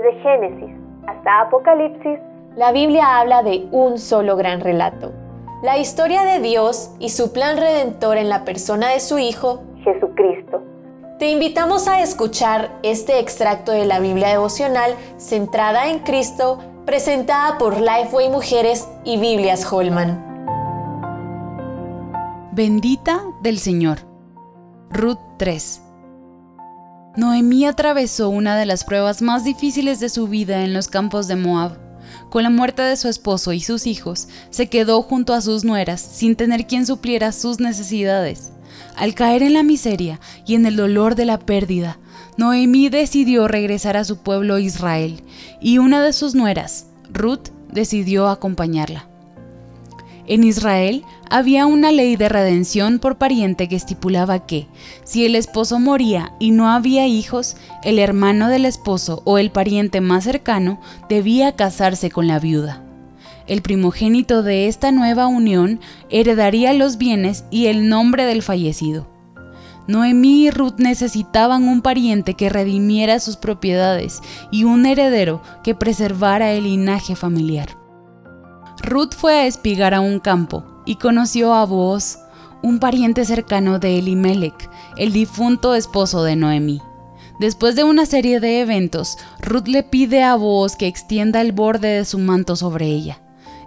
Desde Génesis hasta Apocalipsis, la Biblia habla de un solo gran relato. La historia de Dios y su plan redentor en la persona de su Hijo, Jesucristo. Te invitamos a escuchar este extracto de la Biblia devocional centrada en Cristo, presentada por Lifeway Mujeres y Biblias Holman. Bendita del Señor. Ruth 3. Noemí atravesó una de las pruebas más difíciles de su vida en los campos de Moab. Con la muerte de su esposo y sus hijos, se quedó junto a sus nueras sin tener quien supliera sus necesidades. Al caer en la miseria y en el dolor de la pérdida, Noemí decidió regresar a su pueblo Israel y una de sus nueras, Ruth, decidió acompañarla. En Israel había una ley de redención por pariente que estipulaba que, si el esposo moría y no había hijos, el hermano del esposo o el pariente más cercano debía casarse con la viuda. El primogénito de esta nueva unión heredaría los bienes y el nombre del fallecido. Noemí y Ruth necesitaban un pariente que redimiera sus propiedades y un heredero que preservara el linaje familiar. Ruth fue a espigar a un campo y conoció a Booz, un pariente cercano de Elimelech, el difunto esposo de Noemí. Después de una serie de eventos, Ruth le pide a Booz que extienda el borde de su manto sobre ella,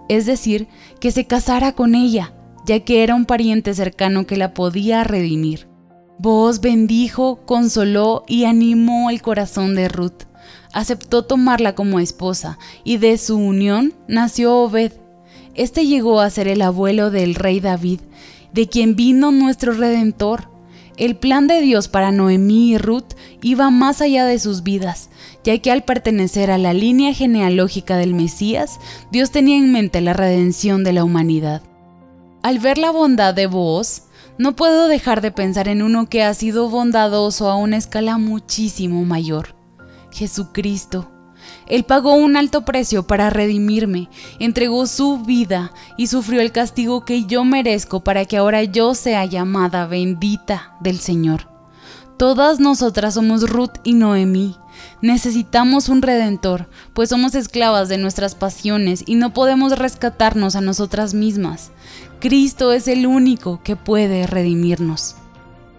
es decir, que se casara con ella, ya que era un pariente cercano que la podía redimir. Booz bendijo, consoló y animó el corazón de Ruth. Aceptó tomarla como esposa y de su unión nació Obed, este llegó a ser el abuelo del rey David, de quien vino nuestro Redentor. El plan de Dios para Noemí y Ruth iba más allá de sus vidas, ya que al pertenecer a la línea genealógica del Mesías, Dios tenía en mente la redención de la humanidad. Al ver la bondad de vos, no puedo dejar de pensar en uno que ha sido bondadoso a una escala muchísimo mayor, Jesucristo. Él pagó un alto precio para redimirme, entregó su vida y sufrió el castigo que yo merezco para que ahora yo sea llamada bendita del Señor. Todas nosotras somos Ruth y Noemí. Necesitamos un redentor, pues somos esclavas de nuestras pasiones y no podemos rescatarnos a nosotras mismas. Cristo es el único que puede redimirnos.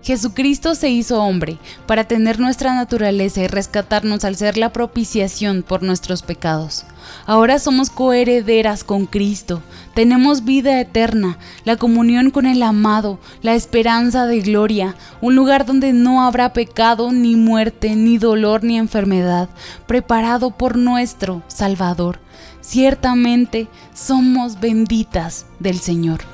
Jesucristo se hizo hombre para tener nuestra naturaleza y rescatarnos al ser la propiciación por nuestros pecados. Ahora somos coherederas con Cristo, tenemos vida eterna, la comunión con el amado, la esperanza de gloria, un lugar donde no habrá pecado, ni muerte, ni dolor, ni enfermedad, preparado por nuestro Salvador. Ciertamente somos benditas del Señor.